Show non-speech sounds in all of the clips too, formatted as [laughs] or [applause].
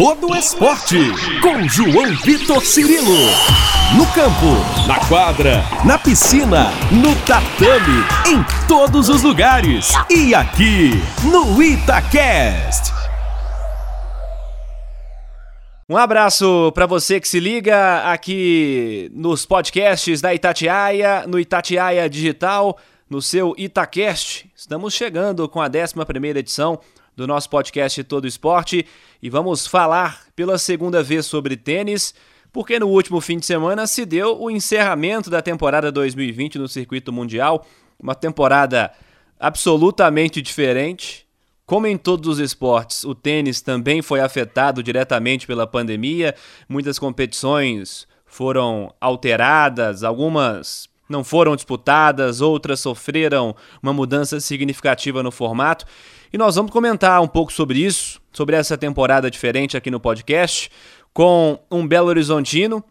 todo esporte. Com João Vitor Cirilo. No campo, na quadra, na piscina, no tatame, em todos os lugares. E aqui, no Itacast. Um abraço para você que se liga aqui nos podcasts da Itatiaia, no Itatiaia Digital, no seu Itacast. Estamos chegando com a 11ª edição do nosso podcast Todo Esporte. E vamos falar pela segunda vez sobre tênis, porque no último fim de semana se deu o encerramento da temporada 2020 no circuito mundial, uma temporada absolutamente diferente, como em todos os esportes, o tênis também foi afetado diretamente pela pandemia. Muitas competições foram alteradas, algumas não foram disputadas, outras sofreram uma mudança significativa no formato. E nós vamos comentar um pouco sobre isso, sobre essa temporada diferente aqui no podcast, com um Belo Horizontino,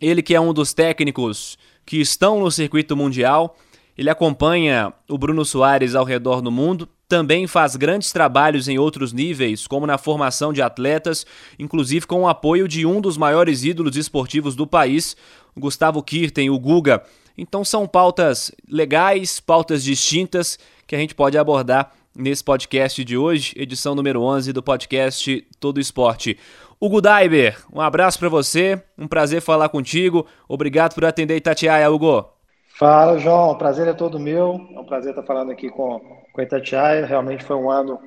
ele que é um dos técnicos que estão no circuito mundial. Ele acompanha o Bruno Soares ao redor do mundo, também faz grandes trabalhos em outros níveis, como na formação de atletas, inclusive com o apoio de um dos maiores ídolos esportivos do país, Gustavo Kirten, o Guga. Então são pautas legais, pautas distintas que a gente pode abordar nesse podcast de hoje, edição número 11 do podcast Todo Esporte. Hugo Daiber, um abraço para você, um prazer falar contigo. Obrigado por atender Itatiaia, Hugo. Fala, João. O prazer é todo meu. É um prazer estar falando aqui com, com Itatiaia. Realmente foi um ano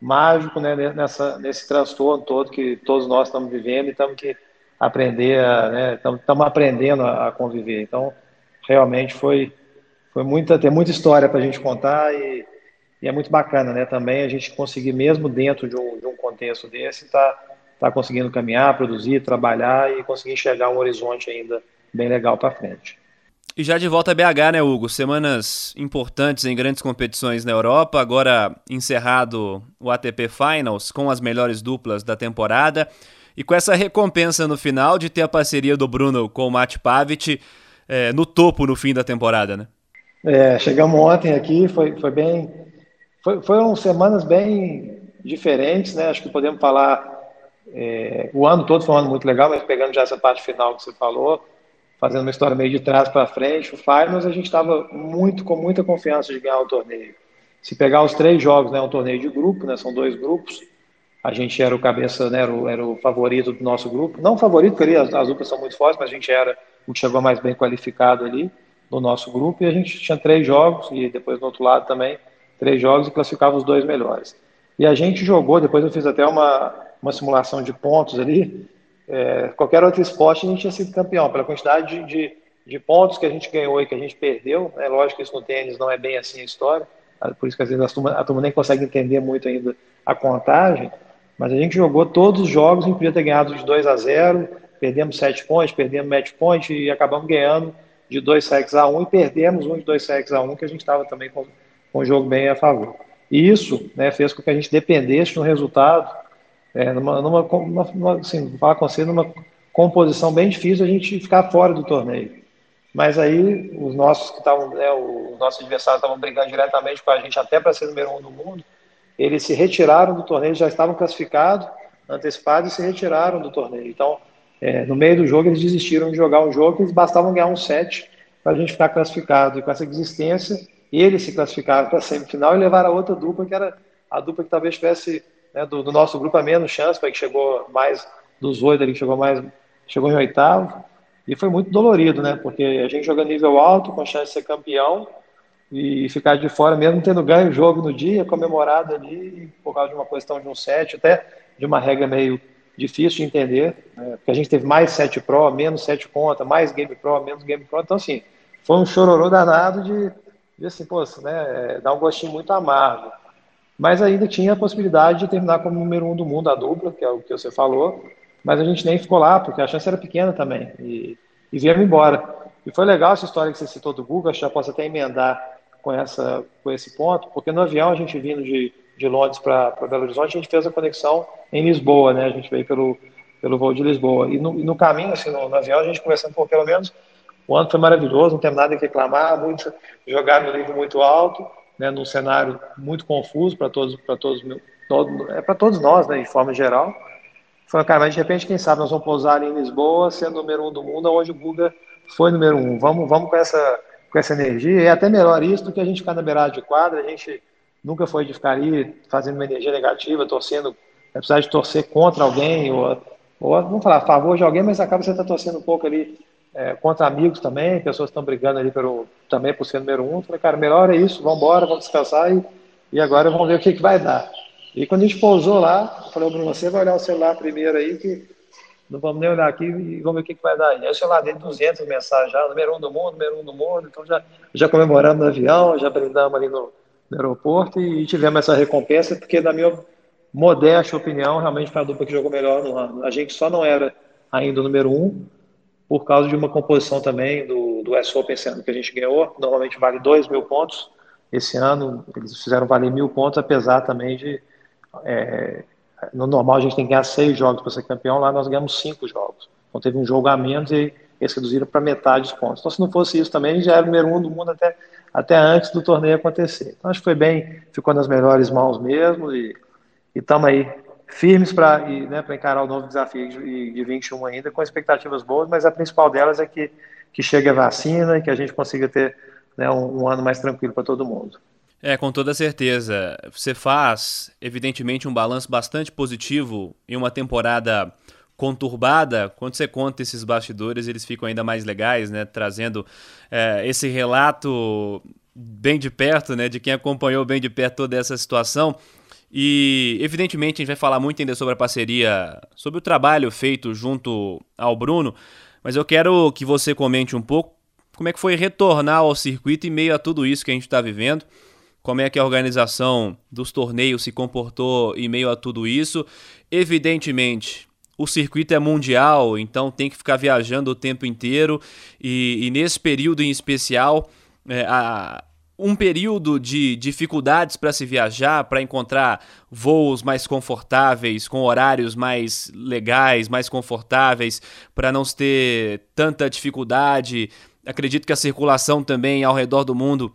mágico né, nessa, nesse transtorno todo que todos nós estamos vivendo e estamos que aprender, a, né, estamos, estamos aprendendo a, a, conviver. Então, realmente foi, foi muita, tem muita história para a gente contar e, e, é muito bacana né, também a gente conseguir, mesmo dentro de um, de um contexto desse, tá, tá conseguindo caminhar, produzir, trabalhar e conseguir enxergar um horizonte ainda bem legal para frente. E já de volta a BH, né, Hugo? Semanas importantes em grandes competições na Europa. Agora encerrado o ATP Finals com as melhores duplas da temporada. E com essa recompensa no final de ter a parceria do Bruno com o Matt Pavic é, no topo no fim da temporada, né? É, chegamos ontem aqui, foi, foi bem. Foi, foram semanas bem diferentes, né? Acho que podemos falar. É, o ano todo foi um ano muito legal, mas pegando já essa parte final que você falou fazendo uma história meio de trás para frente, o Finals a gente estava muito com muita confiança de ganhar o torneio. Se pegar os três jogos, né, um torneio de grupo, né, são dois grupos, a gente era o cabeça, né, era, o, era o favorito do nosso grupo. Não favorito, porque ali as, as duplas são muito fortes, mas a gente era o que chegou mais bem qualificado ali no nosso grupo. E a gente tinha três jogos, e depois do outro lado também, três jogos e classificava os dois melhores. E a gente jogou, depois eu fiz até uma, uma simulação de pontos ali, é, qualquer outro esporte a gente tinha sido campeão, pela quantidade de, de, de, pontos que a gente ganhou e que a gente perdeu. É lógico que isso no tênis não é bem assim a história, tá? por isso que às vezes a turma, a turma nem consegue entender muito ainda a contagem, mas a gente jogou todos os jogos e podia ter ganhado de 2 a 0, perdemos 7 pontos, perdemos match point e acabamos ganhando de 2 sets a 1 um, e perdemos um de 2 sets a 1, um, que a gente estava também com, com o jogo bem a favor. E isso né, fez com que a gente dependesse de um resultado é, numa, numa, numa, assim, falar com você, numa composição bem difícil a gente ficar fora do torneio. Mas aí os nossos que estavam, né, os nossos adversários estavam brigando diretamente com a gente até para ser número um do mundo, eles se retiraram do torneio, já estavam classificados, antecipados e se retiraram do torneio. Então, é, no meio do jogo eles desistiram de jogar um jogo, eles bastavam ganhar um set para a gente ficar classificado. E com essa existência, eles se classificaram para a semifinal e levaram a outra dupla, que era a dupla que talvez tivesse né, do, do, nosso grupo a menos chance, para que chegou mais dos oito ali, chegou mais, chegou em oitavo. E foi muito dolorido, né? Porque a gente joga nível alto, com chance de ser campeão, e ficar de fora, mesmo tendo ganho o jogo no dia, comemorado ali, por causa de uma questão de um set, até de uma regra meio difícil de entender, né? porque a gente teve mais set pro, menos set conta, mais game pro, menos game pro, então assim, foi um chororô danado de, de assim, pô, né, dar um gostinho muito amargo mas ainda tinha a possibilidade de terminar como número um do mundo, a dupla, que é o que você falou, mas a gente nem ficou lá, porque a chance era pequena também, e, e viemos embora. E foi legal essa história que você citou do Google, acho que já posso até emendar com, essa, com esse ponto, porque no avião, a gente vindo de, de Londres para Belo Horizonte, a gente fez a conexão em Lisboa, né? A gente veio pelo, pelo voo de Lisboa. E no, no caminho, assim, no, no, avião, a gente conversando, pô, pelo menos o ano foi maravilhoso, não temos nada a reclamar, muito, jogar no nível muito alto, né, num cenário muito confuso para todos, para todos, todo, é para todos nós, né, de forma geral. Falei, cara, mas de repente, quem sabe nós vamos pousar ali em Lisboa, sendo número um do mundo, onde o Guga foi número um. Vamos, vamos com, essa, com essa energia. É até melhor isso do que a gente ficar na beirada de quadra. A gente nunca foi de ficar ali fazendo uma energia negativa, torcendo, apesar de torcer contra alguém, ou, ou vamos falar, a favor de alguém, mas acaba você tá torcendo um pouco ali é, contra amigos também, pessoas estão brigando ali pelo, também por ser número um. Falei, cara, melhor é isso, vamos embora, vamos descansar e, e agora vamos ver o que, que vai dar. E quando a gente pousou lá, eu falei, Bruno, você vai olhar o celular primeiro aí, que não vamos nem olhar aqui e vamos ver o que, que vai dar. E aí o celular dele, 200 mensagens já, número um do mundo, número um do mundo, então já, já comemoramos no avião, já brindamos ali no, no aeroporto e, tivemos essa recompensa, porque na minha modesta opinião, realmente foi a dupla que jogou melhor no ano. A gente só não era ainda o número um, por causa de uma composição também do, do S Open esse ano que a gente ganhou. Normalmente vale 2 mil pontos. Esse ano eles fizeram valer mil pontos, apesar também de. É, no normal a gente tem que ganhar seis jogos para ser campeão, lá nós ganhamos cinco jogos. Então teve um jogo a menos e eles reduziram para metade dos pontos. Então se não fosse isso também, já era o número um do mundo até, até antes do torneio acontecer. Então acho que foi bem, ficou nas melhores mãos mesmo e estamos aí firmes para né, encarar o novo desafio de, de 21 ainda, com expectativas boas, mas a principal delas é que, que chegue a vacina e que a gente consiga ter né, um, um ano mais tranquilo para todo mundo. É, com toda certeza. Você faz, evidentemente, um balanço bastante positivo em uma temporada conturbada. Quando você conta esses bastidores, eles ficam ainda mais legais, né? Trazendo é, esse relato bem de perto, né? De quem acompanhou bem de perto toda essa situação. E, evidentemente, a gente vai falar muito ainda sobre a parceria, sobre o trabalho feito junto ao Bruno, mas eu quero que você comente um pouco como é que foi retornar ao circuito em meio a tudo isso que a gente está vivendo, como é que a organização dos torneios se comportou em meio a tudo isso. Evidentemente, o circuito é mundial, então tem que ficar viajando o tempo inteiro, e, e nesse período em especial, é, a, um período de dificuldades para se viajar, para encontrar voos mais confortáveis, com horários mais legais, mais confortáveis, para não ter tanta dificuldade. Acredito que a circulação também ao redor do mundo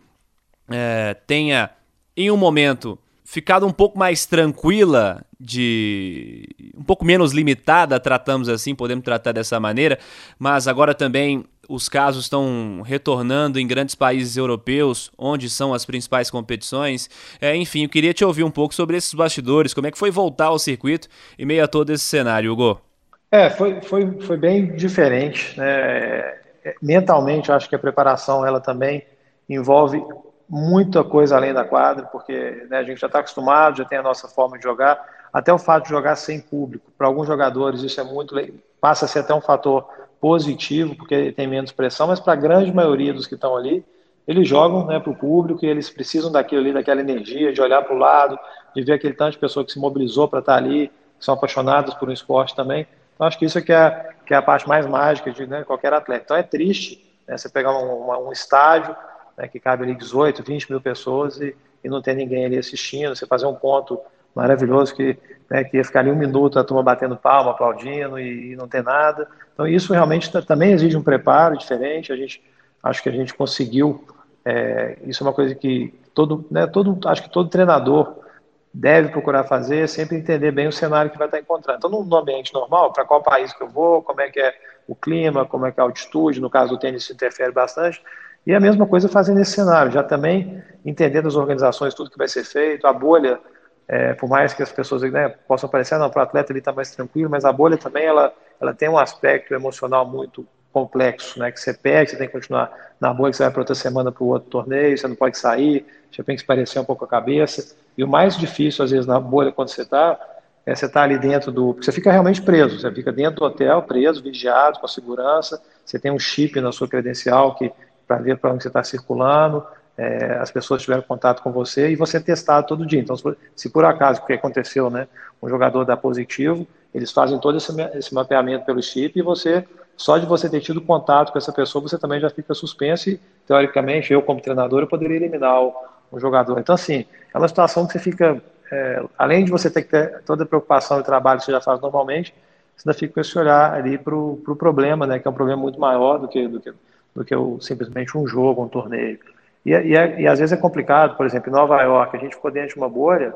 é, tenha, em um momento, ficado um pouco mais tranquila, de um pouco menos limitada, tratamos assim, podemos tratar dessa maneira, mas agora também os casos estão retornando em grandes países europeus, onde são as principais competições. É, enfim, eu queria te ouvir um pouco sobre esses bastidores, como é que foi voltar ao circuito em meio a todo esse cenário, Hugo? É, foi, foi, foi bem diferente. Né? É, mentalmente, eu acho que a preparação ela também envolve muita coisa além da quadra, porque né, a gente já está acostumado, já tem a nossa forma de jogar. Até o fato de jogar sem público, para alguns jogadores isso é muito passa a ser até um fator positivo, porque tem menos pressão, mas para a grande maioria dos que estão ali, eles jogam né, para o público e eles precisam daquilo ali, daquela energia, de olhar para o lado, de ver aquele tanto de pessoa que se mobilizou para estar tá ali, que são apaixonadas por um esporte também. Então, acho que isso é que é, que é a parte mais mágica de né, qualquer atleta. Então, é triste né, você pegar um, um estádio né, que cabe ali 18, 20 mil pessoas e, e não ter ninguém ali assistindo, você fazer um ponto maravilhoso que, né, que ia ficar ali um minuto a turma batendo palma, aplaudindo e, e não ter nada. Então isso realmente também exige um preparo diferente. A gente acho que a gente conseguiu. É, isso é uma coisa que todo, né, todo, acho que todo treinador deve procurar fazer, é sempre entender bem o cenário que vai estar encontrando. Então, no ambiente normal, para qual país que eu vou, como é que é o clima, como é que é a altitude, no caso do tênis interfere bastante, e a mesma coisa fazer nesse cenário, já também entendendo as organizações, tudo que vai ser feito, a bolha é, por mais que as pessoas né, possam parecer, não, para o atleta ele está mais tranquilo, mas a bolha também ela, ela tem um aspecto emocional muito complexo, né, que você perde, você tem que continuar na bolha, você vai para outra semana para o outro torneio, você não pode sair, você tem que esparecer um pouco a cabeça, e o mais difícil, às vezes, na bolha, quando você está, é você estar tá ali dentro do... Você fica realmente preso, você fica dentro do hotel, preso, vigiado, com segurança, você tem um chip na sua credencial que para ver para onde você está circulando, é, as pessoas tiveram contato com você e você é testado todo dia. Então, se por acaso, o que aconteceu, né, um jogador dá positivo, eles fazem todo esse, esse mapeamento pelo chip e você, só de você ter tido contato com essa pessoa, você também já fica suspenso e, teoricamente, eu como treinador, eu poderia eliminar o, o jogador. Então, assim, é uma situação que você fica, é, além de você ter que ter toda a preocupação e trabalho que você já faz normalmente, você ainda fica com esse olhar ali para o pro problema, né, que é um problema muito maior do que, do que, do que o, simplesmente um jogo, um torneio. E, e, e, às vezes é complicado, por exemplo, em Nova York, a gente ficou dentro de uma bolha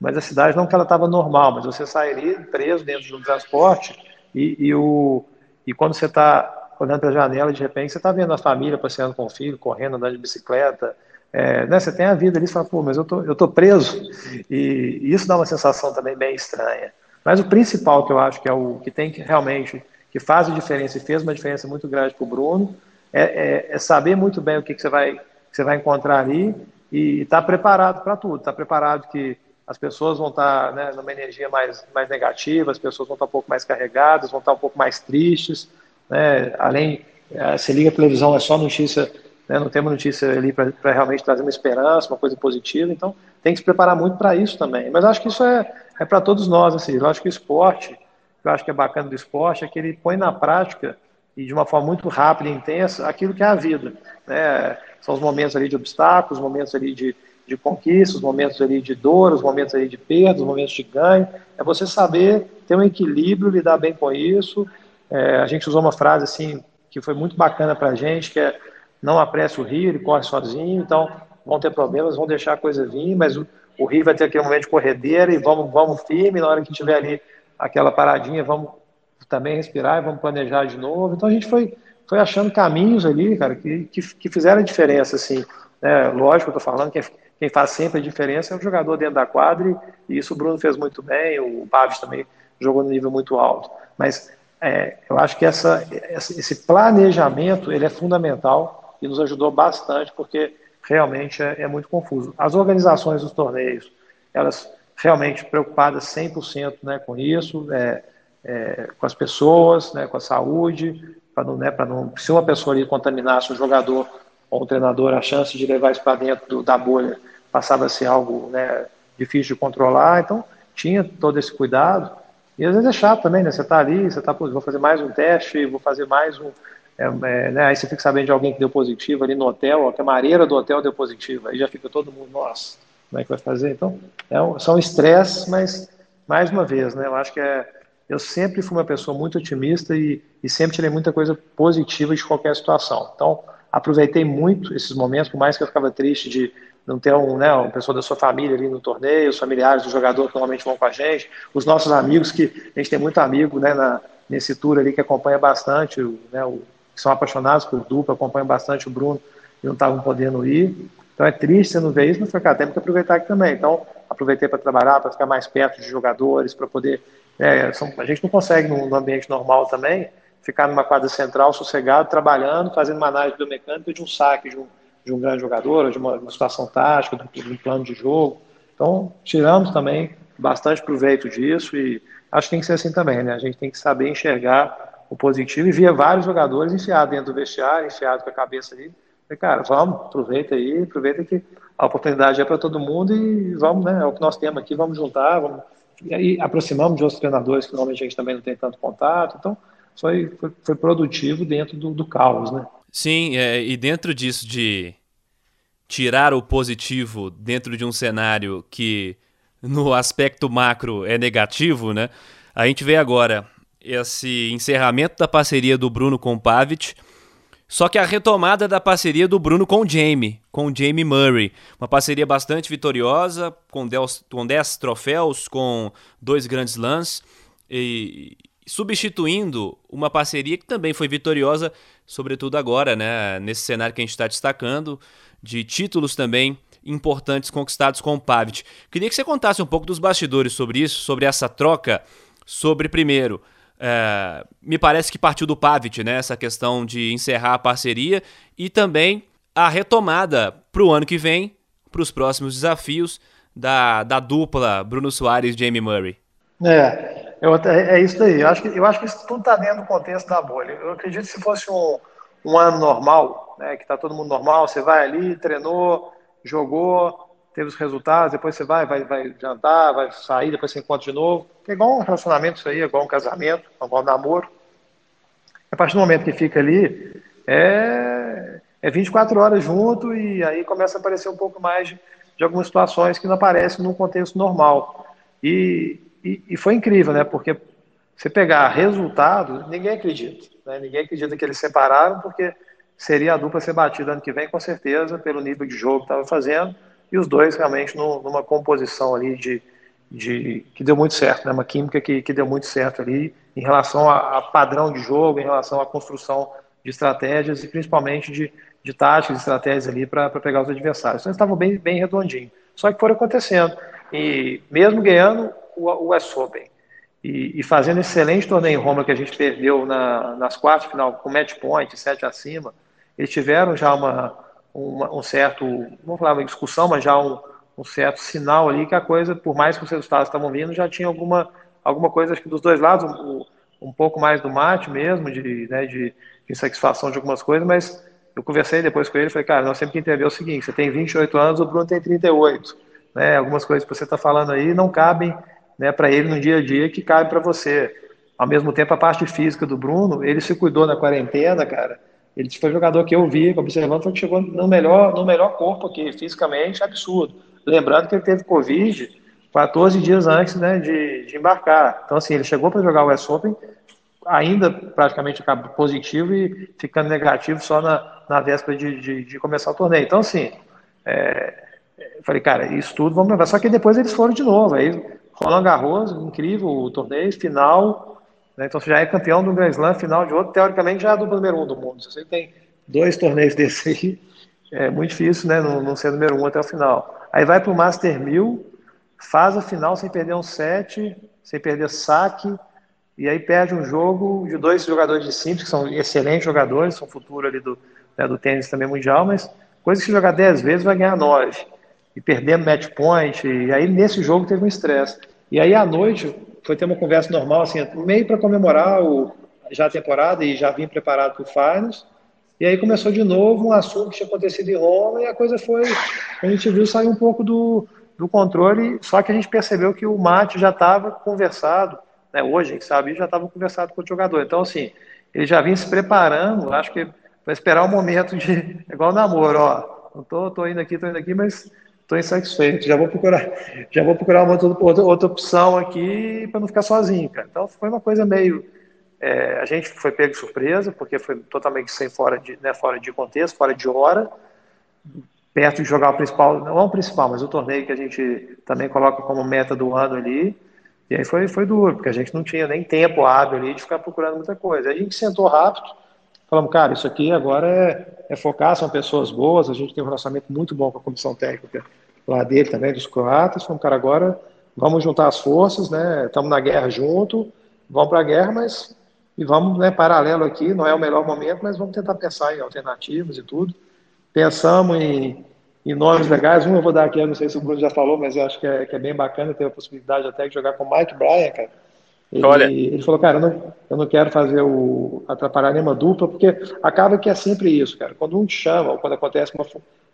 mas a cidade não que ela estava normal, mas você sairia preso dentro do transporte e, e, o, e quando você está olhando pela janela, de repente você está vendo a família passeando com o filho, correndo, andando de bicicleta, é, né, você tem a vida ali, você fala, pô, mas eu tô, eu tô preso, e, e, isso dá uma sensação também bem estranha. Mas o principal que eu acho que é o que tem que realmente, que faz a diferença e fez uma diferença muito grande para o Bruno, é, é, é, saber muito bem o que, que você vai, que você vai encontrar ali e estar tá preparado para tudo, estar tá preparado que as pessoas vão estar né, numa energia mais, mais negativa, as pessoas vão estar um pouco mais carregadas, vão estar um pouco mais tristes, né, além, é, você liga a televisão, é só notícia, né, não temos notícia ali para realmente trazer uma esperança, uma coisa positiva, então tem que se preparar muito para isso também, mas acho que isso é, é para todos nós, assim, eu acho que o esporte, eu acho que é bacana do esporte, é que ele põe na prática e de uma forma muito rápida e intensa aquilo que é a vida, né, são os momentos ali de obstáculos, os momentos ali de de conquista, os momentos ali de dor, os momentos ali de perda, os momentos de ganho. É você saber ter um equilíbrio, lidar bem com isso. É, a gente usou uma frase assim que foi muito bacana para a gente, que é não apresse o rio, ele corre sozinho, então vão ter problemas, vão deixar a coisa vir, mas o, o rio vai ter aquele momento de corredeira e vamos, vamos firme, na hora que tiver ali aquela paradinha, vamos também respirar e vamos planejar de novo. Então a gente foi, foi achando caminhos ali, cara, que, que, que fizeram a diferença, assim. É, lógico, eu tô falando que quem faz sempre a diferença é o jogador dentro da quadra, e isso o Bruno fez muito bem, o Paves também jogou no nível muito alto. Mas é, eu acho que essa, esse planejamento ele é fundamental e nos ajudou bastante, porque realmente é, é muito confuso. As organizações dos torneios, elas realmente preocupadas 100% né, com isso, é, é, com as pessoas, né, com a saúde, para não, né, não, se uma pessoa ali contaminasse o jogador ou o treinador, a chance de levar isso para dentro do, da bolha passava a ser algo né, difícil de controlar, então tinha todo esse cuidado. E às vezes é chato também, né? Você está ali, você está, vou fazer mais um teste, vou fazer mais um. É, é, né? Aí você fica sabendo de alguém que deu positivo ali no hotel, a mareira do hotel deu positivo, aí já fica todo mundo, nossa, como é que vai fazer? Então, é um, são estresse, mas, mais uma vez, né? Eu acho que é. Eu sempre fui uma pessoa muito otimista e, e sempre tirei muita coisa positiva de qualquer situação. Então, aproveitei muito esses momentos, por mais que eu ficava triste de não ter um, né, uma pessoa da sua família ali no torneio, os familiares do jogador que normalmente vão com a gente, os nossos amigos, que a gente tem muito amigo né, na, nesse tour ali que acompanha bastante, né, o, que são apaixonados por dupla, acompanham bastante o Bruno e não estavam podendo ir. Então é triste você não ver isso, mas foi, cara, temos que aproveitar aqui também. Então, aproveitei para trabalhar, para ficar mais perto de jogadores, para poder. É, são, a gente não consegue, no, no, ambiente normal também, ficar numa quadra central, sossegado, trabalhando, fazendo uma análise biomecânica de um saque, de um, de um grande jogador, de uma, uma situação tática, de um plano de jogo. Então, tiramos também bastante proveito disso e acho que tem que ser assim também, né? A gente tem que saber enxergar o positivo e via vários jogadores enfiados dentro do vestiário, enfiados com a cabeça ali. E, cara, vamos, aproveita aí, aproveita que a oportunidade é para todo mundo e vamos, né? É o que nós temos aqui, vamos juntar, vamos. E aí aproximamos de outros treinadores que normalmente a gente também não tem tanto contato. Então, foi, foi, foi produtivo dentro do, do caos, né? Sim, é, e dentro disso de tirar o positivo dentro de um cenário que no aspecto macro é negativo, né? A gente vê agora esse encerramento da parceria do Bruno com o Pavic, só que a retomada da parceria do Bruno com o Jamie, com o Jamie Murray. Uma parceria bastante vitoriosa, com 10, com troféus, com dois grandes lãs, e substituindo uma parceria que também foi vitoriosa, sobretudo agora, né? Nesse cenário que a gente está destacando, de títulos também importantes conquistados com o Pavic. Queria que você contasse um pouco dos bastidores sobre isso, sobre essa troca, sobre primeiro. É, me parece que partiu do Pavic, né? Essa questão de encerrar a parceria e também a retomada para o ano que vem, para os próximos desafios da, da dupla Bruno Soares e Jamie Murray. É, eu, é isso aí. Eu acho, que, eu acho que isso tudo está dentro do contexto da bolha. Eu acredito que se fosse um, um ano normal, né, que está todo mundo normal, você vai ali, treinou, jogou, teve os resultados, depois você vai, vai, vai jantar, vai sair, depois você encontra de novo. É igual um relacionamento isso aí, é igual um casamento, é igual um namoro. A partir do momento que fica ali, é, é 24 horas junto e aí começa a aparecer um pouco mais de, de algumas situações que não aparecem num contexto normal. E, e, e foi incrível, né? Porque você pegar resultado, ninguém acredita. Né? Ninguém acredita que eles separaram, porque seria a dupla ser batida ano que vem, com certeza, pelo nível de jogo que estava fazendo, e os dois realmente no, numa composição ali de, de que deu muito certo, né? Uma química que, que deu muito certo ali em relação a, a padrão de jogo, em relação à construção de estratégias e principalmente de, de táticas e estratégias ali para pegar os adversários. Então eles estavam bem, bem redondinhos. Só que foram acontecendo. E mesmo ganhando o, o West Open e, e, fazendo excelente torneio em Roma que a gente perdeu na, nas quartas final com match point, sete acima, eles tiveram já uma, uma, um certo, vamos falar uma discussão, mas já um, um certo sinal ali que a coisa, por mais que os resultados estavam vindo, já tinha alguma, alguma coisa, acho que dos dois lados, um, um pouco mais do mate mesmo, de, né, de, insatisfação de algumas coisas, mas eu conversei depois com ele falei, cara, nós sempre que entender o seguinte, você tem 28 anos, o Bruno tem 38, né, algumas coisas que você está falando aí não cabem né, para ele no dia a dia que cabe para você. Ao mesmo tempo, a parte física do Bruno, ele se cuidou na quarentena, cara, ele foi jogador que eu vi, observando, que chegou no melhor, no melhor corpo aqui, fisicamente, absurdo. Lembrando que ele teve Covid 14 dias antes né, de, de embarcar. Então, assim, ele chegou para jogar o West Open ainda praticamente positivo e ficando negativo só na, na véspera de, de, de começar o torneio. Então, assim, é, eu falei, cara, isso tudo vamos levar. Só que depois eles foram de novo. Aí, Roland Garros, incrível o torneio, final. Né, então, você já é campeão do Grand Slam, final de outro. Teoricamente, já é do número um do mundo. Se você tem dois torneios desse aí, [laughs] é muito difícil, né, não, não ser número um até o final. Aí vai para o Master 1000, faz a final sem perder um set, sem perder saque, e aí perde um jogo de dois jogadores de simples, que são excelentes jogadores, são futuro ali do, né, do tênis também mundial, mas coisa que se jogar 10 vezes vai ganhar 9. E perdendo match point, e aí nesse jogo teve um estresse. E aí à noite foi ter uma conversa normal, assim, meio para comemorar o, já a temporada e já vim preparado para o Finals. E aí começou de novo um assunto que tinha acontecido em Roma e a coisa foi, a gente viu sair um pouco do, do controle, só que a gente percebeu que o Mate já estava conversado, né, hoje, a gente sabe, já estava conversado com o jogador. Então, assim, ele já vinha se preparando, acho que para esperar o momento de. [laughs] Igual namoro, ó. Não tô, tô indo aqui, tô indo aqui, mas estou insatisfeito. Já vou procurar, já vou procurar uma outra, outra opção aqui para não ficar sozinho, cara. Então foi uma coisa meio. É, a gente foi pego de surpresa, porque foi totalmente sem fora de, né, fora de contexto, fora de hora, perto de jogar o principal, não o principal, mas o torneio que a gente também coloca como meta do ano ali. E aí foi, foi duro, porque a gente não tinha nem tempo hábil ali de ficar procurando muita coisa. A gente sentou rápido, falamos, cara, isso aqui agora é, é focar, são pessoas boas, a gente tem um relacionamento muito bom com a comissão técnica lá dele também, dos croatas. Falamos, cara, agora vamos juntar as forças, né? Estamos na guerra junto, vamos para a guerra, mas e vamos, né, paralelo aqui, não é o melhor momento, mas vamos tentar pensar em alternativas e tudo. Pensamos em e nomes legais. Um eu vou dar aqui, eu não sei se o Bruno já falou, mas eu acho que é, que é bem bacana ter a possibilidade até de jogar com o Mike Bryan, cara. Ele, Olha. ele falou, cara, eu não, eu não quero fazer o atrapalhar nenhuma dupla, porque acaba que é sempre isso, cara. Quando um te chama, ou quando acontece uma.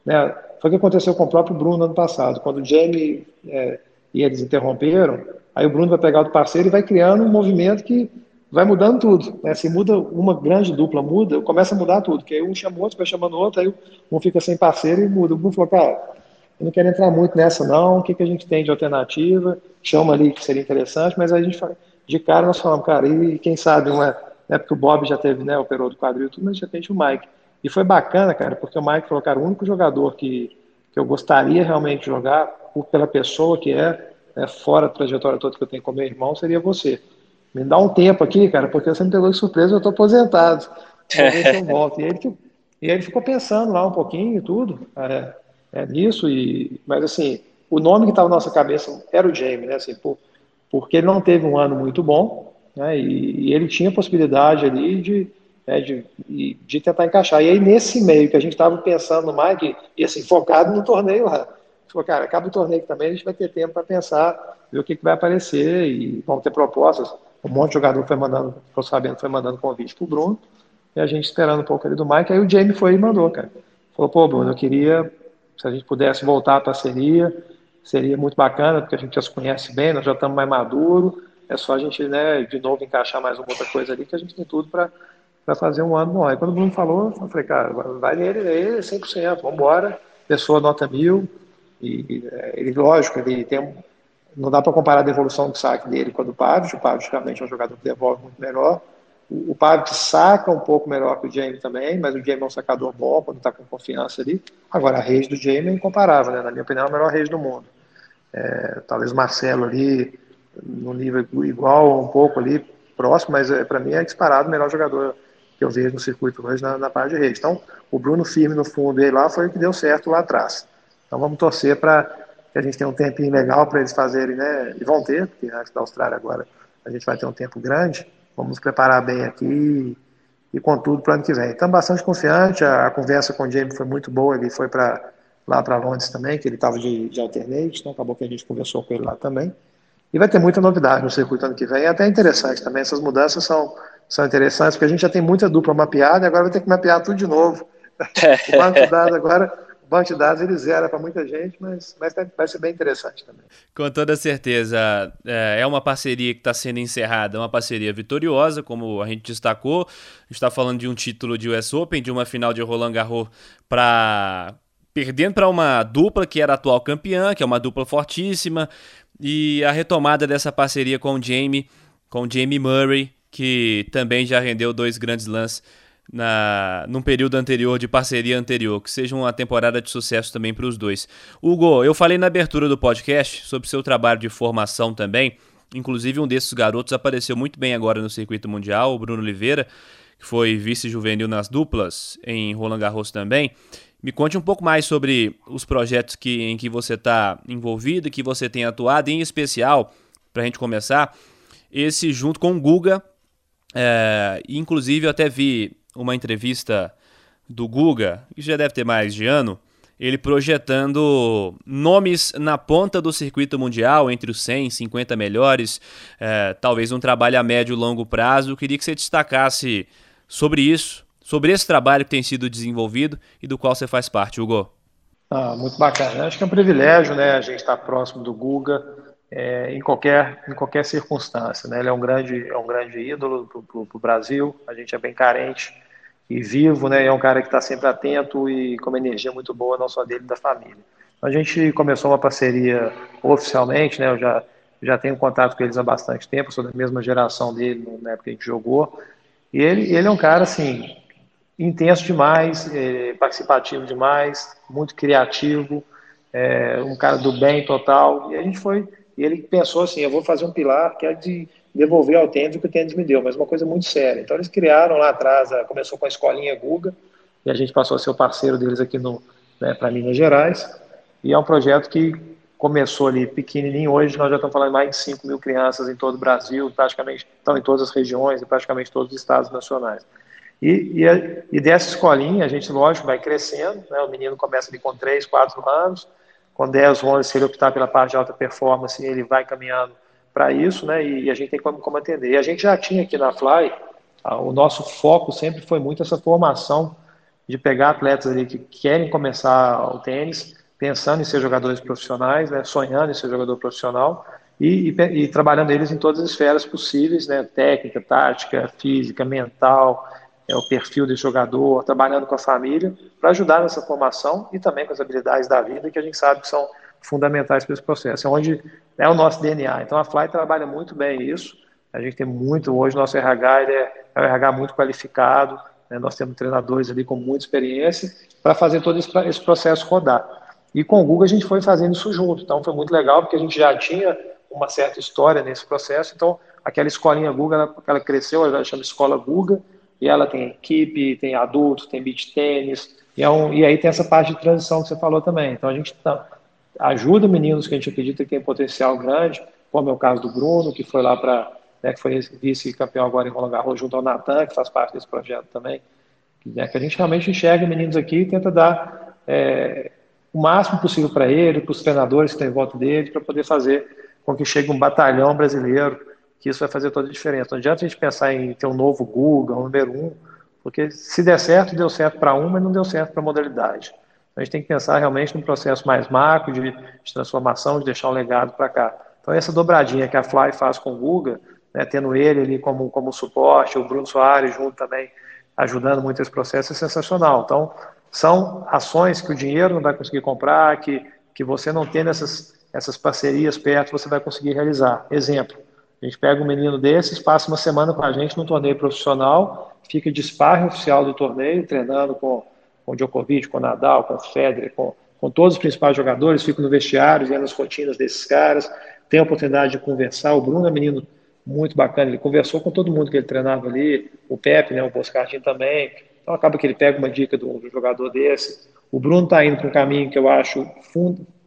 Né, foi o que aconteceu com o próprio Bruno ano passado. Quando o Jamie é, e eles interromperam, aí o Bruno vai pegar o parceiro e vai criando um movimento que vai mudando tudo. Né? Se muda uma grande dupla, muda, começa a mudar tudo. Que aí um chama o outro, vai chamando o outro, aí um fica sem parceiro e muda. O Bruno falou, cara, eu não quero entrar muito nessa não, o que, que a gente tem de alternativa? Chama ali que seria interessante, mas a gente de cara nós falamos, cara, e quem sabe, não é, é porque o Bob já teve, né, operou do quadril tudo, mas já tem o Mike. E foi bacana, cara, porque o Mike falou, cara, o único jogador que, que eu gostaria realmente de jogar, por, pela pessoa que é, é, fora da trajetória toda que eu tenho com meu irmão, seria você. Me dá um tempo aqui, cara, porque você me pegou de surpresa, eu estou aposentado. [laughs] Ver se eu volto. E ele, e ele ficou pensando lá um pouquinho e tudo é, é, nisso, e, mas assim, o nome que estava na nossa cabeça era o Jamie, né? Assim, por, porque ele não teve um ano muito bom, né? E, e ele tinha possibilidade ali de, né, de, de tentar encaixar. E aí, nesse meio que a gente estava pensando Mike, e assim, focado no torneio lá. Falou, cara, acaba o torneio também, a gente vai ter tempo para pensar, ver o que, que vai aparecer, e vão ter propostas um monte de jogador foi mandando, ficou sabendo, foi mandando convite pro Bruno, e a gente esperando um pouco ali do Mike, aí o Jamie foi e mandou, cara. Falou, pô, Bruno, eu queria, se a gente pudesse voltar à parceria, seria muito bacana, porque a gente já se conhece bem, nós já estamos mais maduro, é só a gente, né, de novo encaixar mais uma outra coisa ali, que a gente tem tudo para fazer um ano bom. Aí quando o Bruno falou, eu falei, cara, vai nele, ele 100%, vamos embora, pessoa nota mil, e ele, lógico, ele tem não dá para comparar a devolução de saque dele com a do Pavic. O Pavic realmente é um jogador que devolve muito melhor. O, o Pavic saca um pouco melhor que o Jamie também, mas o Jamie é um sacador bom quando está com confiança ali. Agora, a rede do Jamie é incomparável, né? na minha opinião, é a melhor rede do mundo. é, talvez Marcelo ali, no nível igual, um pouco ali, próximo, mas é, para mim é disparado o melhor jogador eu vejo no circuito hoje na, na parte de rede. Então, o Bruno firme no fundo dele lá foi o que deu certo lá atrás. Então, vamos torcer para que a gente tenha um tempinho legal para eles fazerem, né? E vão ter, porque antes da Austrália agora a gente vai ter um tempo grande. Vamos nos preparar bem aqui e, com tudo para o ano que vem. Estamos bastante confiante. A, a, conversa com o Jamie foi muito boa. Ele foi para lá para Londres também, que ele estava de, de alternate, então acabou que a gente conversou com ele lá também. E vai ter muita novidade no circuito ano que vem. É até interessante também. Essas mudanças são, são interessantes, porque a gente já tem muita dupla mapeada e agora vai ter que mapear tudo de novo. [laughs] o banco de dados agora, o banco de dados ele zera para muita gente, mas, mas vai ser bem interessante também. Com toda certeza. É, é uma parceria que está sendo encerrada, uma parceria vitoriosa, como a gente destacou. A gente está falando de um título de US Open, de uma final de Roland Garros para perdendo para uma dupla que era atual campeã, que é uma dupla fortíssima, e a retomada dessa parceria com o Jamie, com o Jamie Murray, que também já rendeu dois grandes lances na num período anterior de parceria anterior, que seja uma temporada de sucesso também para os dois. Hugo, eu falei na abertura do podcast sobre seu trabalho de formação também. Inclusive um desses garotos apareceu muito bem agora no circuito mundial, o Bruno Oliveira, que foi vice-juvenil nas duplas em Roland Garros também. Me conte um pouco mais sobre os projetos que, em que você está envolvido, que você tem atuado, em especial, para a gente começar, esse junto com o Guga. É, inclusive, eu até vi uma entrevista do Guga, que já deve ter mais de ano, ele projetando nomes na ponta do circuito mundial, entre os 100 e 50 melhores, é, talvez um trabalho a médio e longo prazo. Eu queria que você destacasse sobre isso, sobre esse trabalho que tem sido desenvolvido e do qual você faz parte, Hugo. Ah, muito bacana. Acho que é um privilégio né, a gente estar próximo do Guga é, em, qualquer, em qualquer circunstância. Né? Ele é um grande, é um grande ídolo para o Brasil, a gente é bem carente e vivo, né? é um cara que está sempre atento e com uma energia muito boa, não só dele, da família. A gente começou uma parceria oficialmente, né? eu já, já tenho contato com eles há bastante tempo, sou da mesma geração dele, na época que a gente jogou, e ele, ele é um cara, assim, intenso demais, é, participativo demais, muito criativo, é, um cara do bem total. E a gente foi, e ele pensou assim: eu vou fazer um pilar que é de devolver ao tênis o que o tênis me deu, mas uma coisa muito séria. Então eles criaram lá atrás, começou com a escolinha Guga, e a gente passou a ser o parceiro deles aqui no, né, para Minas Gerais. E é um projeto que começou ali pequenininho, hoje nós já estamos falando de mais de 5 mil crianças em todo o Brasil, praticamente estão em todas as regiões e praticamente todos os estados nacionais. E, e, e, dessa escolinha, a gente, lógico, vai crescendo, né? o menino começa ali com 3, 4 anos, com 10, 11, se ele optar pela parte de alta performance, ele vai caminhando para isso, né? e, a gente tem como, como atender. E a gente já tinha aqui na Fly, o nosso foco sempre foi muito essa formação de pegar atletas ali que querem começar o tênis, pensando em ser jogadores profissionais, né? sonhando em ser jogador profissional, e, e, e trabalhando eles em todas as esferas possíveis, né? técnica, tática, física, mental, é, o perfil desse jogador, trabalhando com a família, para ajudar nessa formação e também com as habilidades da vida, que a gente sabe que são fundamentais para esse processo. É onde é o nosso DNA. Então a Fly trabalha muito bem isso. A gente tem muito, hoje, nosso RH é, é um RH muito qualificado, né? nós temos treinadores ali com muita experiência para fazer todo esse, esse processo rodar. E com o Google a gente foi fazendo isso junto, então foi muito legal, porque a gente já tinha uma certa história nesse processo, então aquela escolinha Google, ela, ela cresceu, ela chama Escola Google, e ela tem equipe, tem adulto, tem beach tênis, e, é um, e aí tem essa parte de transição que você falou também. Então a gente tá, ajuda meninos que a gente acredita que tem potencial grande, como é o caso do Bruno, que foi lá para, né, que foi vice-campeão agora em Roland Garros, junto ao Natan, que faz parte desse projeto também, né, que a gente realmente enxerga meninos aqui e tenta dar é, o máximo possível para ele, para os treinadores que estão em volta dele, para poder fazer com que chegue um batalhão brasileiro que isso vai fazer toda a diferença. Não adianta a gente pensar em ter um novo Google, um número um, porque se der certo, deu certo para um, mas não deu certo para a modalidade. Então, a gente tem que pensar realmente num processo mais macro de, de transformação, de deixar um legado para cá. Então, essa dobradinha que a Fly faz com o Guga, né, tendo ele ali como, como suporte, o Bruno Soares junto também, ajudando muito esse processo, é sensacional. Então, são ações que o dinheiro não vai conseguir comprar, que, que você não tendo essas, essas parcerias perto, você vai conseguir realizar. Exemplo, a gente pega um menino desses, passa uma semana com a gente no torneio profissional, fica de sparring oficial do torneio, treinando com, com o Djokovic, com Nadal, com Federer, com, com todos os principais jogadores, fico no vestiário, vendo as rotinas desses caras, tenho a oportunidade de conversar. O Bruno é um menino muito bacana, ele conversou com todo mundo que ele treinava ali, o Pepe, né, o Boscardinho também. Então acaba que ele pega uma dica do, do jogador desse. O Bruno está indo para um caminho que eu acho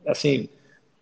assim,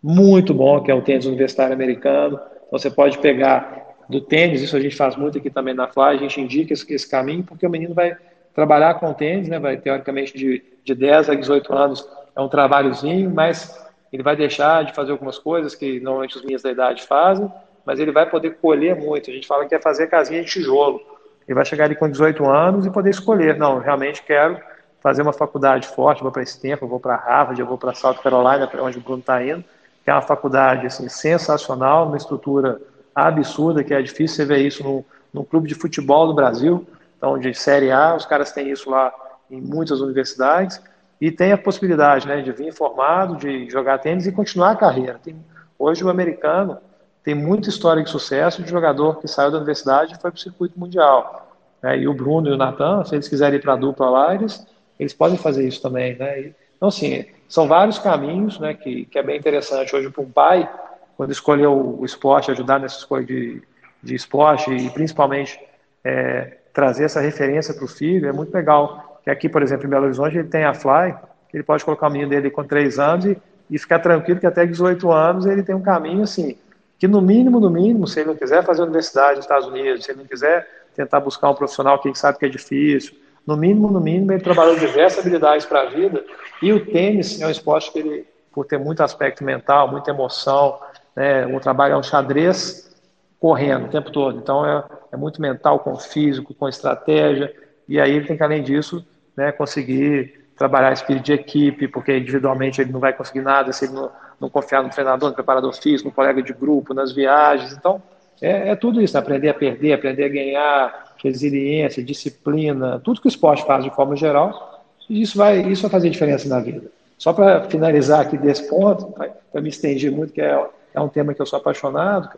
muito bom, que é o tênis universitário americano. Então você pode pegar do tênis, isso a gente faz muito aqui também na Fly, a gente indica esse, esse caminho, porque o menino vai trabalhar com tênis, né, vai teoricamente de, de 10 a 18 anos é um trabalhozinho, mas ele vai deixar de fazer algumas coisas que normalmente os meninos da idade fazem, mas ele vai poder colher muito. A gente fala que é fazer casinha de tijolo. Ele vai chegar ali com 18 anos e poder escolher. Não, realmente quero fazer uma faculdade forte, vou para esse tempo, vou para Harvard, vou para South Carolina, onde o Bruno está indo, que é uma faculdade assim, sensacional, uma estrutura absurda, que é difícil você ver isso num, clube de futebol no Brasil, então de Série A, os caras têm isso lá em muitas universidades, e tem a possibilidade né, de vir formado, de jogar tênis e continuar a carreira. Tem, hoje o americano tem muita história de sucesso de jogador que saiu da universidade e foi para o circuito mundial. Né? E o Bruno e o Natan, se eles quiserem ir para a dupla lá, eles, eles podem fazer isso também. Né? E, então, assim, são vários caminhos né, que, que é bem interessante hoje para um pai, quando escolheu o esporte, ajudar nessa escolha de, de esporte e principalmente é, trazer essa referência para o filho, é muito legal. Que aqui, por exemplo, em Belo Horizonte, ele tem a Fly, que ele pode colocar o menino dele com 3 anos e, e ficar tranquilo que até 18 anos ele tem um caminho assim, que no mínimo, no mínimo, se ele não quiser fazer universidade nos Estados Unidos, se ele não quiser tentar buscar um profissional que sabe que é difícil, no mínimo, no mínimo, ele trabalhou diversas habilidades para a vida e o tênis é um esporte que ele, por ter muito aspecto mental, muita emoção, né, o trabalho é um xadrez correndo o tempo todo, então é, é muito mental com físico, com estratégia, e aí ele tem que, além disso, né, conseguir trabalhar espírito de equipe, porque individualmente ele não vai conseguir nada se ele não, não confiar no treinador, no preparador físico, no colega de grupo, nas viagens. Então, é, é tudo isso, aprender a perder, aprender a ganhar, resiliência, disciplina, tudo que o esporte faz de forma geral, isso vai, isso vai fazer diferença na vida. Só para finalizar aqui desse ponto, para me estender muito, que é, é um tema que eu sou apaixonado,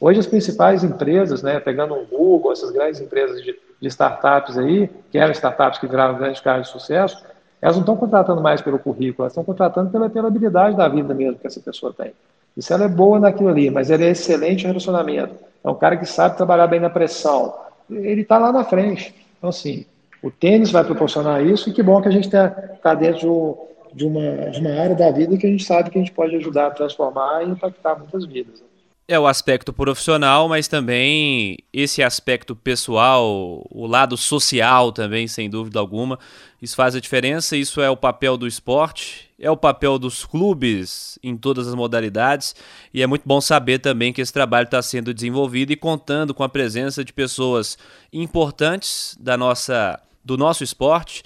hoje as principais empresas, né, pegando o Google, essas grandes empresas de de startups aí, que eram startups que viraram grandes caras de sucesso, elas não estão contratando mais pelo currículo, elas estão contratando pela, pela habilidade da vida mesmo que essa pessoa tem. E se ela é boa naquilo ali, mas ele é excelente em relacionamento, é um cara que sabe trabalhar bem na pressão, ele está lá na frente. Então, assim, o tênis vai proporcionar isso e que bom que a gente está tá dentro de uma, de uma área da vida que a gente sabe que a gente pode ajudar a transformar e impactar muitas vidas. É o aspecto profissional, mas também esse aspecto pessoal, o lado social também, sem dúvida alguma. Isso faz a diferença, isso é o papel do esporte, é o papel dos clubes em todas as modalidades, e é muito bom saber também que esse trabalho está sendo desenvolvido e contando com a presença de pessoas importantes da nossa, do nosso esporte.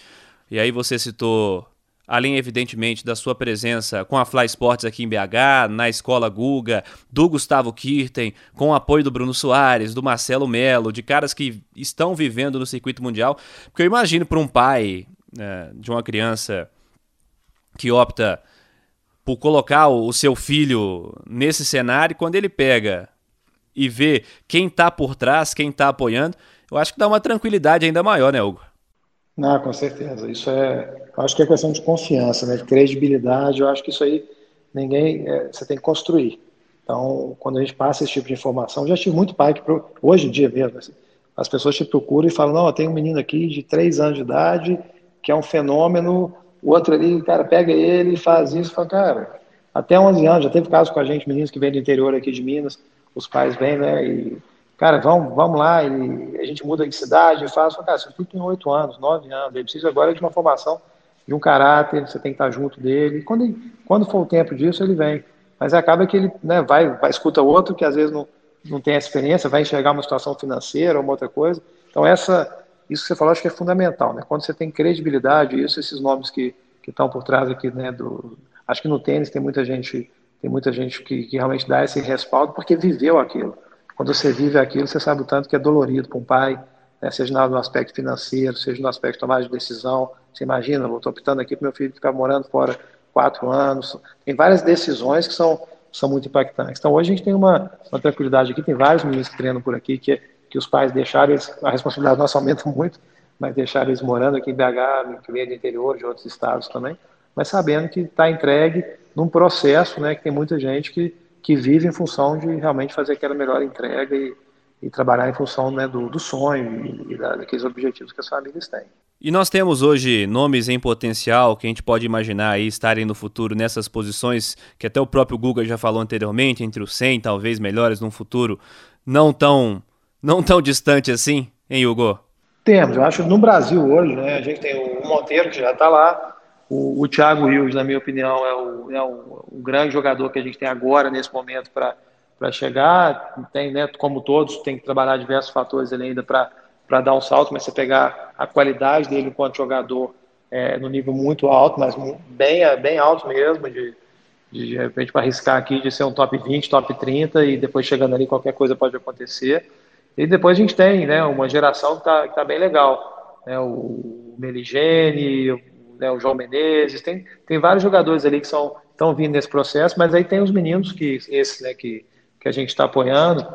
E aí você citou além evidentemente da sua presença com a Fly Sports aqui em BH, na Escola Guga, do Gustavo Kirten, com o apoio do Bruno Soares, do Marcelo Melo, de caras que estão vivendo no circuito mundial, porque eu imagino para um pai né, de uma criança que opta por colocar o seu filho nesse cenário, quando ele pega e vê quem está por trás, quem está apoiando, eu acho que dá uma tranquilidade ainda maior, né, Hugo? Não, com certeza. Isso é, eu acho que é questão de confiança, né, de credibilidade. Eu acho que isso aí ninguém, é, você tem que construir. Então, quando a gente passa esse tipo de informação, já tive muito pai que hoje em dia mesmo, assim, as pessoas te procuram e falam, não, tem um menino aqui de três anos de idade que é um fenômeno, o outro ali, cara, pega ele e faz isso, fala, cara, até 11 anos, já teve caso com a gente, meninos que vêm do interior aqui de Minas, os pais vêm, né, e cara, vamos, vamos lá, e a gente muda de cidade, faz, cara, seu filho tem oito anos, nove anos, ele precisa agora de uma formação, de um caráter, você tem que estar junto dele, quando, quando for o tempo disso, ele vem, mas acaba que ele né, vai, vai, escuta outro que às vezes não, não tem essa experiência, vai enxergar uma situação financeira ou uma outra coisa, então essa, isso que você falou, acho que é fundamental, né, quando você tem credibilidade, isso, esses nomes que, que estão por trás aqui, né, do, acho que no tênis tem muita gente, tem muita gente que, que realmente dá esse respaldo porque viveu aquilo, quando você vive aquilo, você sabe o tanto que é dolorido para um pai, né, seja no aspecto financeiro, seja no aspecto de tomar de decisão. Você imagina, eu estou optando aqui para meu filho ficar morando fora quatro anos. Tem várias decisões que são, são muito impactantes. Então, hoje a gente tem uma, uma tranquilidade aqui, tem vários meninos que treinam por aqui, que, que os pais deixaram, eles, a responsabilidade nossa aumenta [laughs] muito, mas deixaram eles morando aqui em BH, que veio do interior, de outros estados também. mas sabendo que está entregue num processo, né, que tem muita gente que, que vive em função de realmente fazer aquela melhor entrega e, e trabalhar em função né, do, do sonho e, e daqueles objetivos que as famílias têm. E nós temos hoje nomes em potencial que a gente pode imaginar aí estarem no futuro nessas posições que até o próprio Google já falou anteriormente, entre os 100 talvez melhores num futuro não tão não tão distante assim, hein, Hugo? Temos, eu acho que no Brasil hoje, né, a gente tem o Monteiro que já está lá, o, o Thiago Wills, na minha opinião, é o, é o, o grande jogador que a gente tem agora nesse momento para chegar. Tem, né, como todos, tem que trabalhar diversos fatores ele ainda para dar um salto, mas você pegar a qualidade dele enquanto jogador é, no nível muito alto, mas bem, bem alto mesmo, de, de, de repente para arriscar aqui de ser um top 20, top 30 e depois chegando ali qualquer coisa pode acontecer. E depois a gente tem né, uma geração que está tá bem legal. Né, o Meligene, né, o João Menezes, tem, tem vários jogadores ali que estão vindo nesse processo, mas aí tem os meninos que, esses, né, que, que a gente está apoiando,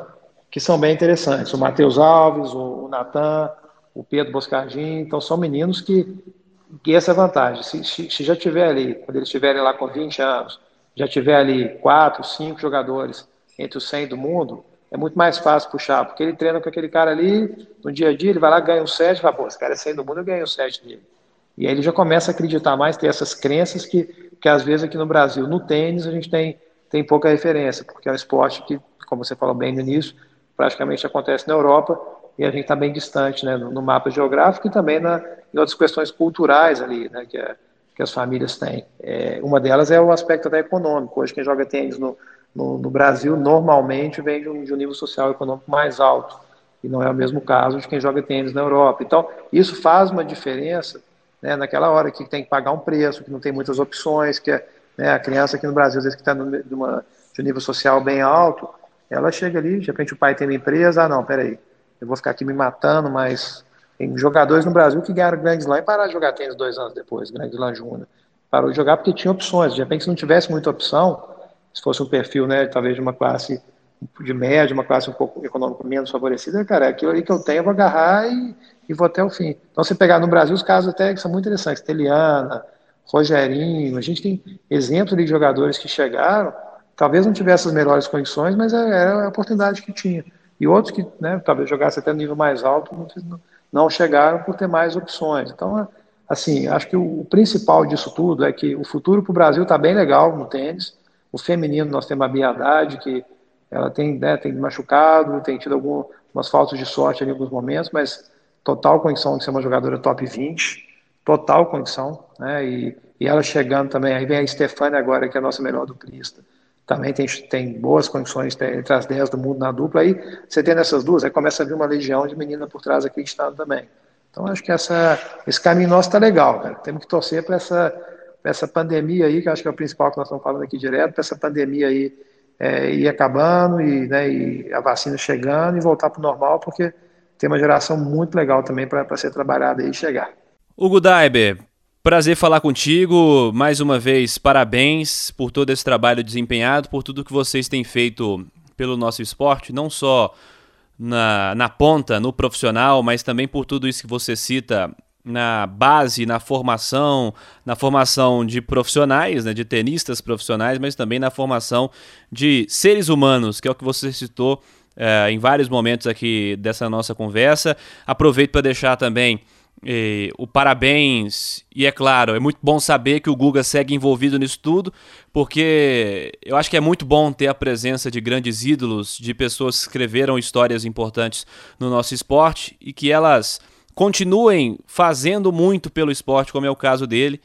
que são bem interessantes. O Matheus Alves, o, o Natan, o Pedro Boscardin, então são meninos que, que essa é a vantagem. Se, se, já tiver ali, quando eles estiverem lá com 20 anos, já tiver ali quatro, cinco jogadores entre os 100 do mundo, é muito mais fácil puxar, porque ele treina com aquele cara ali, no dia a dia, ele vai lá, ganha um set, fala, pô, esse cara é 100 do mundo, eu ganho um set dele. E aí ele já começa a acreditar mais, ter essas crenças que, que às vezes aqui no Brasil, no tênis, a gente tem, tem pouca referência, porque é um esporte que, como você falou bem no início, praticamente acontece na Europa e a gente está bem distante né, no, no, mapa geográfico e também na, em outras questões culturais ali, né, que, é, que as famílias têm. É, uma delas é o aspecto até econômico. Hoje quem joga tênis no, no, no Brasil normalmente vem de um, de um nível social e econômico mais alto e não é o mesmo caso de quem joga tênis na Europa. Então, isso faz uma diferença né, naquela hora que tem que pagar um preço, que não tem muitas opções, que é, né, a criança aqui no Brasil, às vezes que está de, de um nível social bem alto, ela chega ali, de repente o pai tem uma empresa, ah não, peraí, eu vou ficar aqui me matando, mas tem jogadores no Brasil que ganharam Grand Slam e pararam de jogar tênis dois anos depois, Grand Slam Júnior. Parou de jogar porque tinha opções, de repente se não tivesse muita opção, se fosse um perfil, né, talvez de uma classe de média, uma classe um pouco econômica menos favorecida, cara, aquilo ali que eu tenho, eu vou agarrar e, e vou até o fim. Então, se pegar no Brasil, os casos até são muito interessantes, Teliana, Rogerinho, a gente tem exemplos de jogadores que chegaram talvez não tivesse as melhores condições, mas era a oportunidade que tinha. E outros que né, talvez jogassem até no nível mais alto não, chegaram por ter mais opções. Então, assim, acho que o principal disso tudo é que o futuro para o Brasil está bem legal no tênis. O feminino, nós temos a Biadade, que ela tem, né, tem machucado, tem tido algumas faltas de sorte em alguns momentos, mas total condição de ser uma jogadora top 20, total condição, né, e, e ela chegando também, aí vem a Stefania agora, que é a nossa melhor duplista, também tem, tem boas condições tem, entre as 10 do mundo na dupla, aí você tem essas duas, aí começa a vir uma legião de menina por trás acreditando também. Então acho que essa, esse caminho nosso está legal, cara. Temos que torcer para essa, essa pandemia aí, que acho que é o principal que nós estamos falando aqui direto, para essa pandemia aí é, ir acabando e, né, e a vacina chegando e voltar para o normal, porque tem uma geração muito legal também para ser trabalhada e chegar. Hugo Daiber, Prazer falar contigo. Mais uma vez, parabéns por todo esse trabalho desempenhado, por tudo que vocês têm feito pelo nosso esporte, não só na, na ponta, no profissional, mas também por tudo isso que você cita na base, na formação, na formação de profissionais, né, de tenistas profissionais, mas também na formação de seres humanos, que é o que você citou é, em vários momentos aqui dessa nossa conversa. Aproveito para deixar também e, o parabéns, e é claro, é muito bom saber que o Guga segue envolvido nisso tudo, porque eu acho que é muito bom ter a presença de grandes ídolos, de pessoas que escreveram histórias importantes no nosso esporte e que elas continuem fazendo muito pelo esporte, como é o caso dele.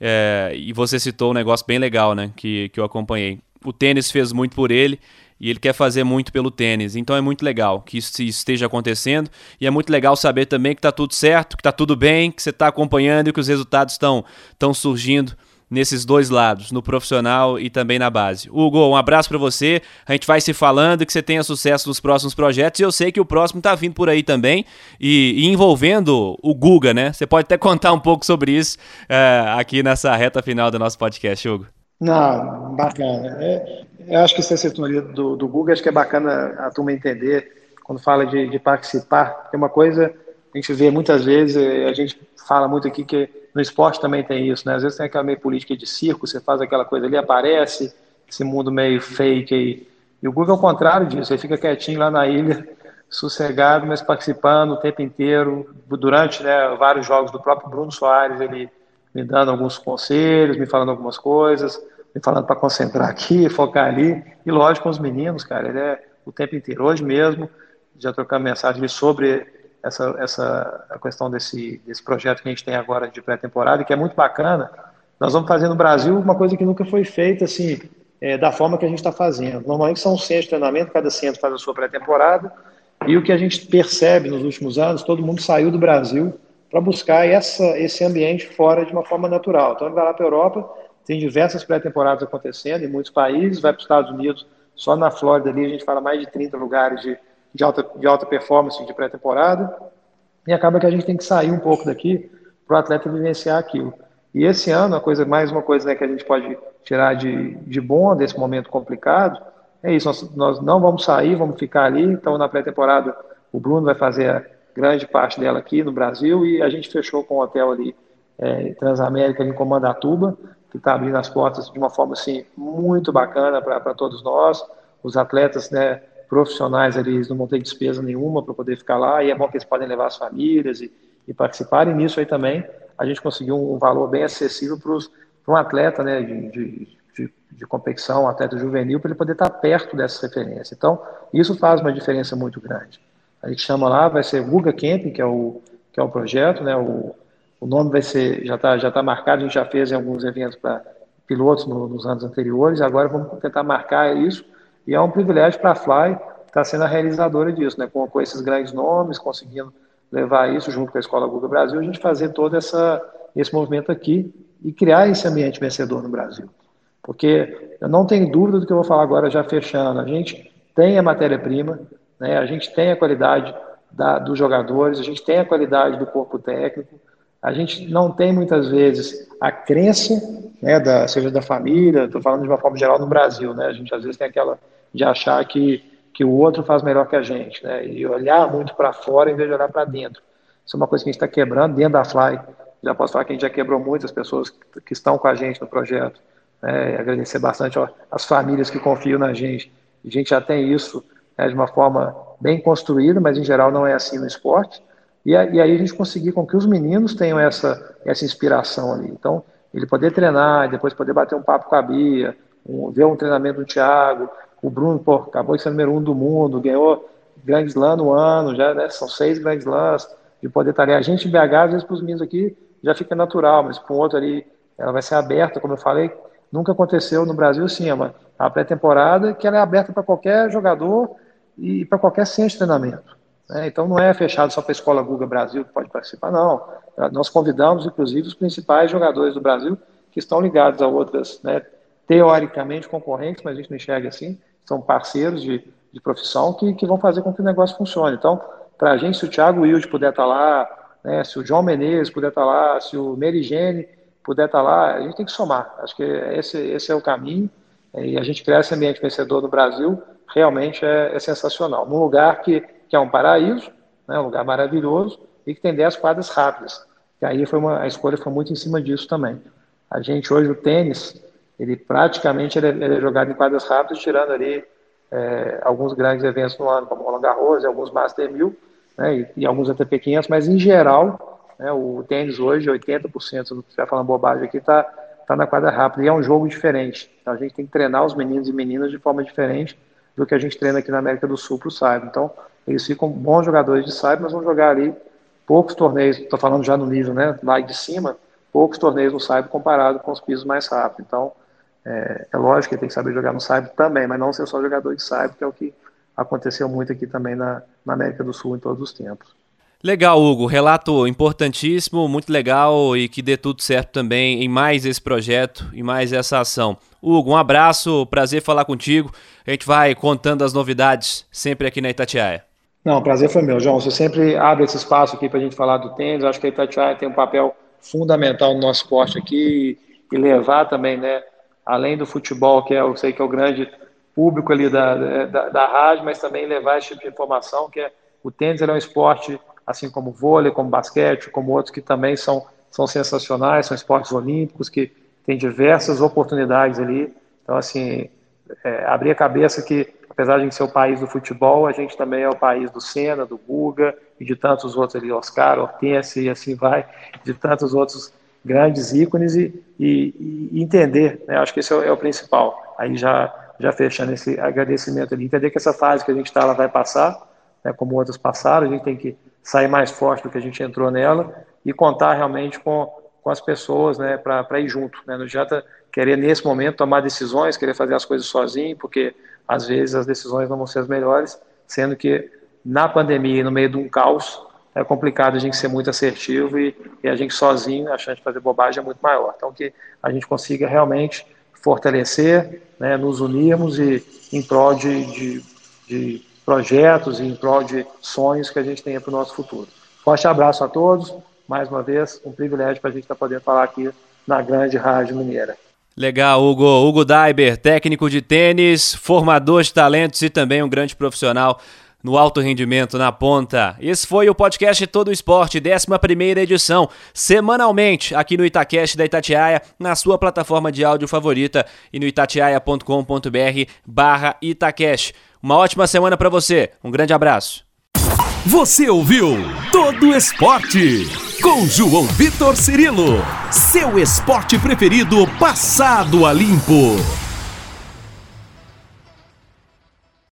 É, e você citou um negócio bem legal, né? Que, que eu acompanhei. O tênis fez muito por ele e ele quer fazer muito pelo tênis. Então é muito legal que isso esteja acontecendo e é muito legal saber também que está tudo certo, que está tudo bem, que você está acompanhando e que os resultados estão estão surgindo nesses dois lados, no profissional e também na base. Hugo, um abraço para você. A gente vai se falando que você tenha sucesso nos próximos projetos e eu sei que o próximo está vindo por aí também e, e, envolvendo o Guga, né? Você pode até contar um pouco sobre isso é, aqui nessa reta final do nosso podcast, Hugo. Não, bacana. É, eu acho que essa assessoria do, do Google, acho que é bacana a turma entender quando fala de, de participar. Tem uma coisa, a gente vê muitas vezes, é, a gente fala muito aqui que no esporte também tem isso, né? Às vezes tem aquela meio política de circo, você faz aquela coisa ali, aparece, esse mundo meio fake aí. E o Google é o contrário disso, ele fica quietinho lá na ilha, sossegado, mas participando o tempo inteiro, durante né, vários jogos do próprio Bruno Soares, ele me dando alguns conselhos, me falando algumas coisas, me falando para concentrar aqui, [laughs] focar ali, e lógico com os meninos, cara, ele é o tempo inteiro. Hoje mesmo, já trocando mensagem sobre essa, essa a questão desse, desse projeto que a gente tem agora de pré-temporada, que é muito bacana. Nós vamos fazer no Brasil uma coisa que nunca foi feita, assim, é, da forma que a gente está fazendo. Normalmente são centros de treinamento, cada centro faz a sua pré-temporada, e o que a gente percebe nos últimos anos, todo mundo saiu do Brasil para buscar essa, esse ambiente fora de uma forma natural. Então, ele vai lá para a Europa, tem diversas pré-temporadas acontecendo em muitos países, vai para os Estados Unidos, só na Flórida ali a gente fala mais de 30 lugares de, de, alta, de alta performance de pré-temporada, e acaba que a gente tem que sair um pouco daqui para o atleta vivenciar aquilo. E esse ano, a coisa, mais uma coisa né, que a gente pode tirar de, de bom desse momento complicado, é isso, nós, nós não vamos sair, vamos ficar ali. Então, na pré-temporada, o Bruno vai fazer a grande parte dela aqui no Brasil e a gente fechou com o hotel ali, é, Transamérica, em Comandatuba, que está abrindo as portas de uma forma assim, muito bacana para todos nós. Os atletas né, profissionais ali eles não vão ter despesa nenhuma para poder ficar lá, e é bom que eles podem levar as famílias e, e participarem. nisso aí também a gente conseguiu um, valor bem acessível para um atleta né, de, de de, de competição, atleta juvenil, para ele poder estar perto dessa referência. Então, isso faz uma diferença muito grande. A gente chama lá, vai ser Guga Camping, que é o, que é o projeto, né? O, o nome vai ser, já está já tá marcado, a gente já fez em alguns eventos para pilotos no, nos anos anteriores, agora vamos tentar marcar isso, e é um privilégio para a Fly estar sendo a realizadora disso, né? Com, com esses grandes nomes, conseguindo levar isso junto com a Escola Guga Brasil, a gente fazer todo essa, esse movimento aqui e criar esse ambiente vencedor no Brasil. Porque eu não tenho dúvida do que eu vou falar agora, já fechando. A gente tem a matéria-prima, né? a gente tem a qualidade da, dos jogadores, a gente tem a qualidade do corpo técnico, a gente não tem muitas vezes a crença, né, da, seja da família, estou falando de uma forma geral no Brasil, né? A gente às vezes tem aquela de achar que, que o outro faz melhor que a gente, né? E olhar muito para fora em vez de olhar para dentro. Isso é uma coisa que a gente está quebrando dentro da Fly. Já posso falar que a gente já quebrou muitas pessoas que, estão com a gente no projeto né, agradecer bastante as famílias que confiam na gente. A gente já tem isso né, de uma forma bem construída, mas em geral não é assim no esporte. E, e aí a gente conseguir com que os meninos tenham essa, essa inspiração ali. Então, ele poder treinar, depois poder bater um papo com a Bia, um, ver um treinamento do Thiago, o Bruno, pô, acabou de ser número um do mundo, ganhou Grand Slam no ano, já né, são seis Grand Slams, de poder estar ali. A gente em BH, às vezes para os meninos aqui, já fica natural, mas para um outro ali, ela vai ser aberta, como eu falei, Nunca aconteceu no Brasil, sim, é a pré-temporada que ela é aberta para qualquer jogador e para qualquer centro de treinamento. Né? Então não é fechado só para a Escola Guga Brasil que pode participar, não. Nós convidamos, inclusive, os principais jogadores do Brasil que estão ligados a outras, né, teoricamente concorrentes, mas a gente não enxerga assim, são parceiros de, de profissão que, que vão fazer com que o negócio funcione. Então, para a gente, se o Thiago Wilde puder estar tá lá, né, se o João Menezes puder estar tá lá, se o Merigene puder estar lá, a gente tem que somar. Acho que esse, esse é o caminho. E a gente criar esse ambiente vencedor no Brasil realmente é, é sensacional. Num lugar que, que é um paraíso, né, um lugar maravilhoso, e que tem 10 quadras rápidas. E aí foi uma, a escolha foi muito em cima disso também. A gente hoje, o tênis, ele praticamente ele é, ele é jogado em quadras rápidas, tirando ali é, alguns grandes eventos no ano, como Roland Garros, alguns Master 1000, né, e, e alguns ATP 500, mas em geral né? O tênis hoje, 80% do que vai falando bobagem aqui, está tá na quadra rápida. E é um jogo diferente. Então a gente tem que treinar os meninos e meninas de forma diferente do que a gente treina aqui na América do Sul para o Cyber. Então, eles ficam bons jogadores de Cyber, mas vão jogar ali poucos torneios, estou falando já no nível né, lá de cima, poucos torneios no Cyber comparado com os pisos mais rápidos. Então, é, é lógico que ele tem que saber jogar no Cyber também, mas não ser só jogador de Cyber, que é o que aconteceu muito aqui também na, na América do Sul em todos os tempos. Legal, Hugo. Relato importantíssimo, muito legal e que dê tudo certo também em mais esse projeto e mais essa ação. Hugo, um abraço, prazer falar contigo. A gente vai contando as novidades sempre aqui na Itatiaia. Não, prazer foi meu, João. Você sempre abre esse espaço aqui para a gente falar do tênis. Acho que a Itatiaia tem um papel fundamental no nosso esporte aqui e levar também, né, além do futebol, que é, eu sei que é o grande público ali da, da, da rádio, mas também levar esse tipo de informação, que é o tênis é um esporte assim como vôlei, como basquete, como outros que também são são sensacionais, são esportes olímpicos que têm diversas oportunidades ali. Então, assim, é, abrir a cabeça que, apesar de ser o país do futebol, a gente também é o país do Senna, do Guga e de tantos outros ali, Oscar, Hortense e assim vai, de tantos outros grandes ícones e, e, e entender, né? acho que esse é o, é o, principal. Aí já, já fechando esse agradecimento ali, entender que essa fase que a gente está, ela vai passar, né, como outras passaram, a gente tem que sair mais forte do que a gente entrou nela e contar realmente com, com as pessoas né, para ir junto. Né? Não adianta querer, nesse momento, tomar decisões, querer fazer as coisas sozinho, porque às vezes as decisões não vão ser as melhores, sendo que na pandemia no meio de um caos, é complicado a gente ser muito assertivo e, e, a gente sozinho, a chance de fazer bobagem é muito maior. Então, que a gente consiga realmente fortalecer, né, nos unirmos e em prol de, de, de projetos e em prol de sonhos que a gente tenha para o nosso futuro. Forte abraço a todos, mais uma vez, um privilégio para a gente estar tá podendo falar aqui na grande Rádio Mineira. Legal, Hugo. Hugo Daiber, técnico de tênis, formador de talentos e também um grande profissional no alto rendimento na ponta. Esse foi o podcast Todo Esporte, 11 edição, semanalmente aqui no Itacast da Itatiaia, na sua plataforma de áudio favorita e no itatiaia.com.br barra Itacast. Uma ótima semana para você, um grande abraço. Você ouviu Todo Esporte com João Vitor Cirilo, seu esporte preferido passado a limpo.